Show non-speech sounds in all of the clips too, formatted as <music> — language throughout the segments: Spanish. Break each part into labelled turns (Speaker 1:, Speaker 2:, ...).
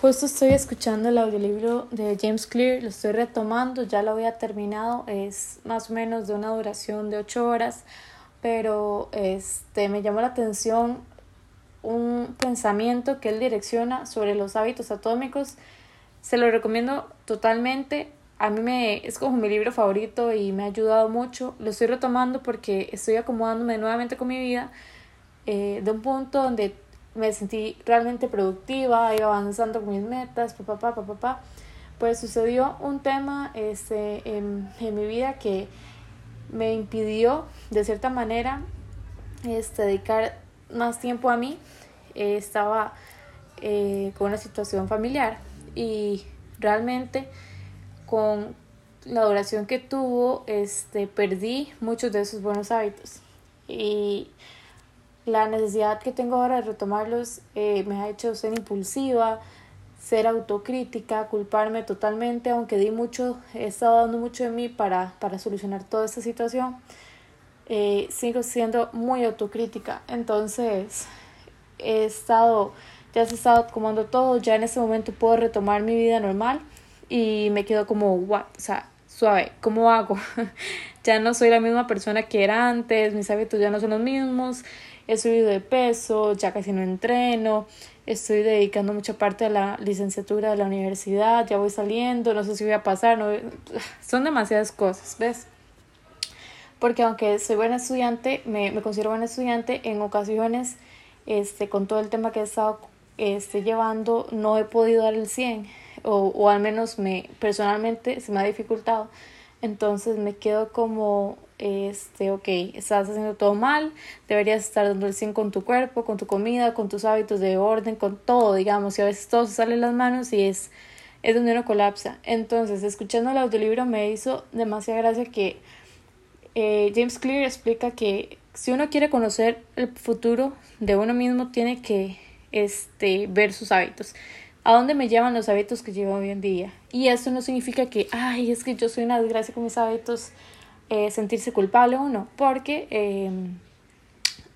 Speaker 1: Justo estoy escuchando el audiolibro de James Clear, lo estoy retomando, ya lo había terminado, es más o menos de una duración de ocho horas, pero este, me llamó la atención un pensamiento que él direcciona sobre los hábitos atómicos. Se lo recomiendo totalmente. A mí me es como mi libro favorito y me ha ayudado mucho. Lo estoy retomando porque estoy acomodándome nuevamente con mi vida eh, de un punto donde me sentí realmente productiva, iba avanzando con mis metas, papá, papá, papá, pues sucedió un tema este, en, mi vida que me impidió, de cierta manera, este, dedicar más tiempo a mí. Estaba eh, con una situación familiar y realmente con la duración que tuvo, este, perdí muchos de esos buenos hábitos. Y la necesidad que tengo ahora de retomarlos eh, me ha hecho ser impulsiva, ser autocrítica, culparme totalmente, aunque di mucho, he estado dando mucho de mí para, para solucionar toda esta situación, eh, sigo siendo muy autocrítica. Entonces, he estado, ya se estado acomodando todo, ya en este momento puedo retomar mi vida normal y me quedo como, what, o sea, suave, ¿cómo hago? <laughs> ya no soy la misma persona que era antes, mis hábitos ya no son los mismos, he subido de peso, ya casi no entreno, estoy dedicando mucha parte de la licenciatura de la universidad, ya voy saliendo, no sé si voy a pasar, no, <laughs> son demasiadas cosas, ¿ves? Porque aunque soy buena estudiante, me, me considero buena estudiante, en ocasiones, este, con todo el tema que he estado este, llevando, no he podido dar el 100, o, o al menos me, personalmente se me ha dificultado. Entonces me quedo como este, ok, estás haciendo todo mal, deberías estar dando el 100 con tu cuerpo, con tu comida, con tus hábitos de orden, con todo, digamos, y a veces todo se sale en las manos y es, es donde uno colapsa. Entonces, escuchando el audiolibro me hizo demasiada gracia que eh, James Clear explica que si uno quiere conocer el futuro de uno mismo, tiene que este, ver sus hábitos. ¿A dónde me llevan los hábitos que llevo hoy en día? Y eso no significa que, ay, es que yo soy una desgracia con mis hábitos eh, sentirse culpable o no, porque em,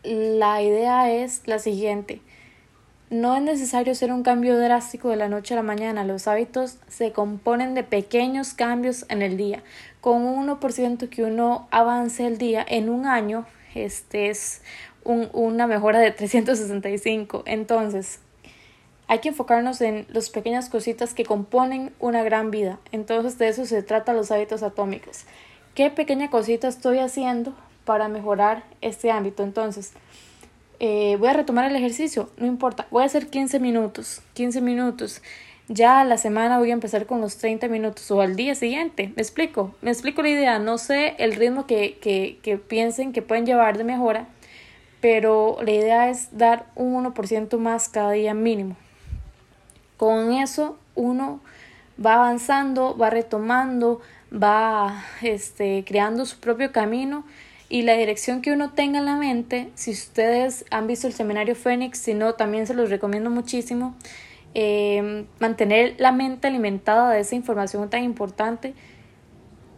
Speaker 1: la idea es la siguiente. No es necesario hacer un cambio drástico de la noche a la mañana. Los hábitos se componen de pequeños cambios en el día. Con un 1% que uno avance el día en un año, este es un, una mejora de 365. Entonces, hay que enfocarnos en las pequeñas cositas que componen una gran vida. Entonces, de eso se trata los hábitos atómicos qué pequeña cosita estoy haciendo para mejorar este ámbito. Entonces, eh, voy a retomar el ejercicio, no importa, voy a hacer 15 minutos, 15 minutos. Ya a la semana voy a empezar con los 30 minutos o al día siguiente. Me explico, me explico la idea. No sé el ritmo que, que, que piensen que pueden llevar de mejora, pero la idea es dar un 1% más cada día mínimo. Con eso uno va avanzando, va retomando, va este, creando su propio camino y la dirección que uno tenga en la mente, si ustedes han visto el seminario Fénix, si no, también se los recomiendo muchísimo, eh, mantener la mente alimentada de esa información tan importante.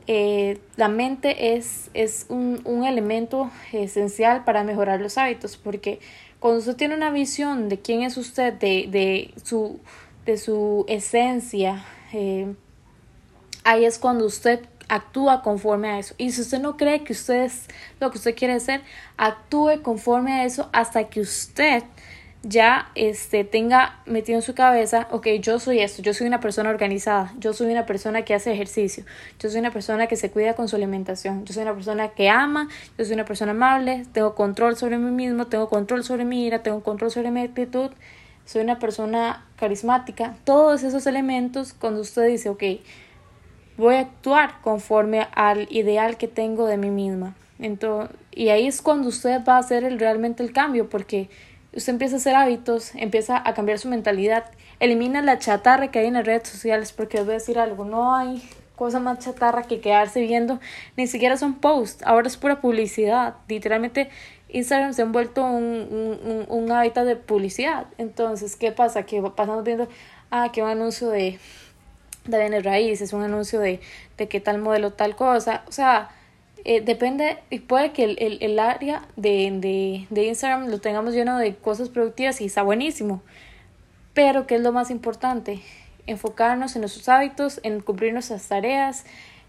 Speaker 1: Eh, la mente es, es un, un, elemento esencial para mejorar los hábitos, porque cuando usted tiene una visión de quién es usted, de, de, su, de su esencia, eh, ahí es cuando usted actúa conforme a eso. Y si usted no cree que usted es lo que usted quiere hacer, actúe conforme a eso hasta que usted ya este, tenga metido en su cabeza, ok, yo soy esto, yo soy una persona organizada, yo soy una persona que hace ejercicio, yo soy una persona que se cuida con su alimentación, yo soy una persona que ama, yo soy una persona amable, tengo control sobre mí mismo, tengo control sobre mi ira, tengo control sobre mi actitud, soy una persona carismática, todos esos elementos cuando usted dice, ok, voy a actuar conforme al ideal que tengo de mí misma. Entonces, y ahí es cuando usted va a hacer el, realmente el cambio, porque usted empieza a hacer hábitos, empieza a cambiar su mentalidad, elimina la chatarra que hay en las redes sociales, porque les voy a decir algo, no hay cosa más chatarra que quedarse viendo, ni siquiera son posts, ahora es pura publicidad, literalmente Instagram se ha vuelto un, un, un hábitat de publicidad, entonces, ¿qué pasa? Que pasamos viendo, ah, que un anuncio de de bienes raíces, un anuncio de, de qué tal modelo tal cosa, o sea, eh, depende, y puede que el, el, el área de, de, de, Instagram lo tengamos lleno de cosas productivas y está buenísimo, Pero, ¿qué es lo más importante? Enfocarnos en nuestros hábitos, en cumplir nuestras tareas.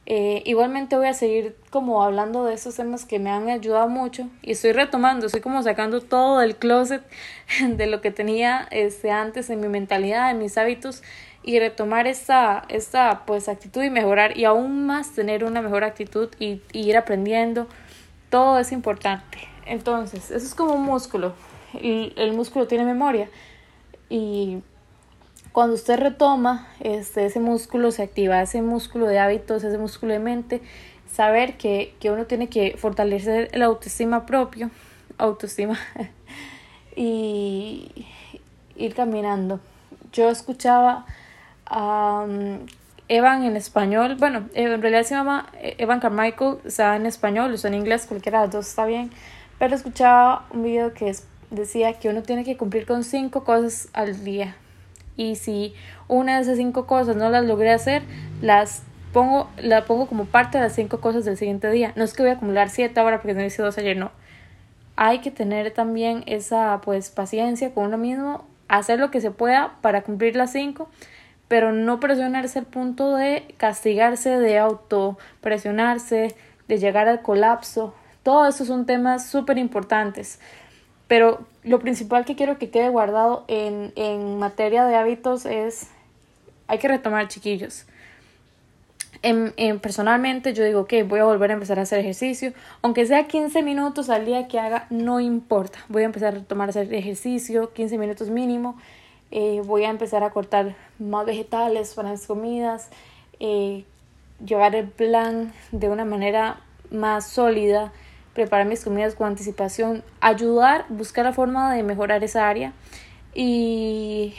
Speaker 1: Eh, igualmente voy a seguir como hablando de esos temas que me han ayudado mucho y estoy retomando, estoy como sacando todo del closet <laughs> de lo que tenía este, antes en mi mentalidad, en mis hábitos y retomar esta, esta pues actitud y mejorar y aún más tener una mejor actitud y, ir aprendiendo. Todo es importante. Entonces, eso es como un músculo. El, el músculo tiene memoria y cuando usted retoma este, ese músculo, se activa ese músculo de hábitos, ese músculo de mente, saber que, que uno tiene que fortalecer el autoestima propio, autoestima, <laughs> y ir caminando. Yo escuchaba Evan en español, bueno, en realidad se llama Evan Carmichael, o sea, en español, o sea, en inglés, cualquiera de los dos está bien, pero escuchaba un video que decía que uno tiene que cumplir con cinco cosas al día y si una de esas cinco cosas no las logré hacer, las pongo, la pongo como parte de las cinco cosas del siguiente día. No es que voy a acumular siete ahora porque no hice dos ayer, no. Hay que tener también esa pues paciencia con uno mismo, hacer lo que se pueda para cumplir las cinco pero no presionarse al punto de castigarse, de autopresionarse, de llegar al colapso. Todo eso son temas súper importantes. Pero lo principal que quiero que quede guardado en, en materia de hábitos es, hay que retomar chiquillos. En, en, personalmente yo digo que voy a volver a empezar a hacer ejercicio, aunque sea 15 minutos al día que haga, no importa, voy a empezar a retomar hacer ejercicio, 15 minutos mínimo, eh, voy a empezar a cortar más vegetales para las comidas, eh, llevar el plan de una manera más sólida, preparar mis comidas con anticipación, ayudar, buscar la forma de mejorar esa área y,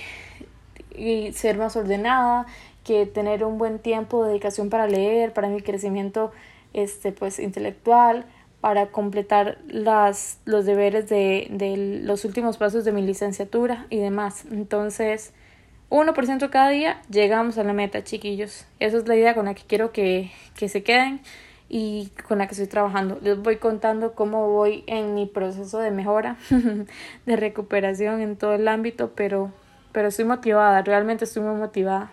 Speaker 1: ser más ordenada, que tener un buen tiempo de dedicación para leer, para mi crecimiento este, pues, intelectual, para completar las, los deberes de, de los últimos pasos de mi licenciatura y demás. Entonces, 1% cada día llegamos a la meta, chiquillos. Esa es la idea con la que quiero que, que se queden y con la que estoy trabajando. Les voy contando cómo voy en mi proceso de mejora, <laughs> de recuperación en todo el ámbito, pero, pero estoy motivada, realmente estoy muy motivada.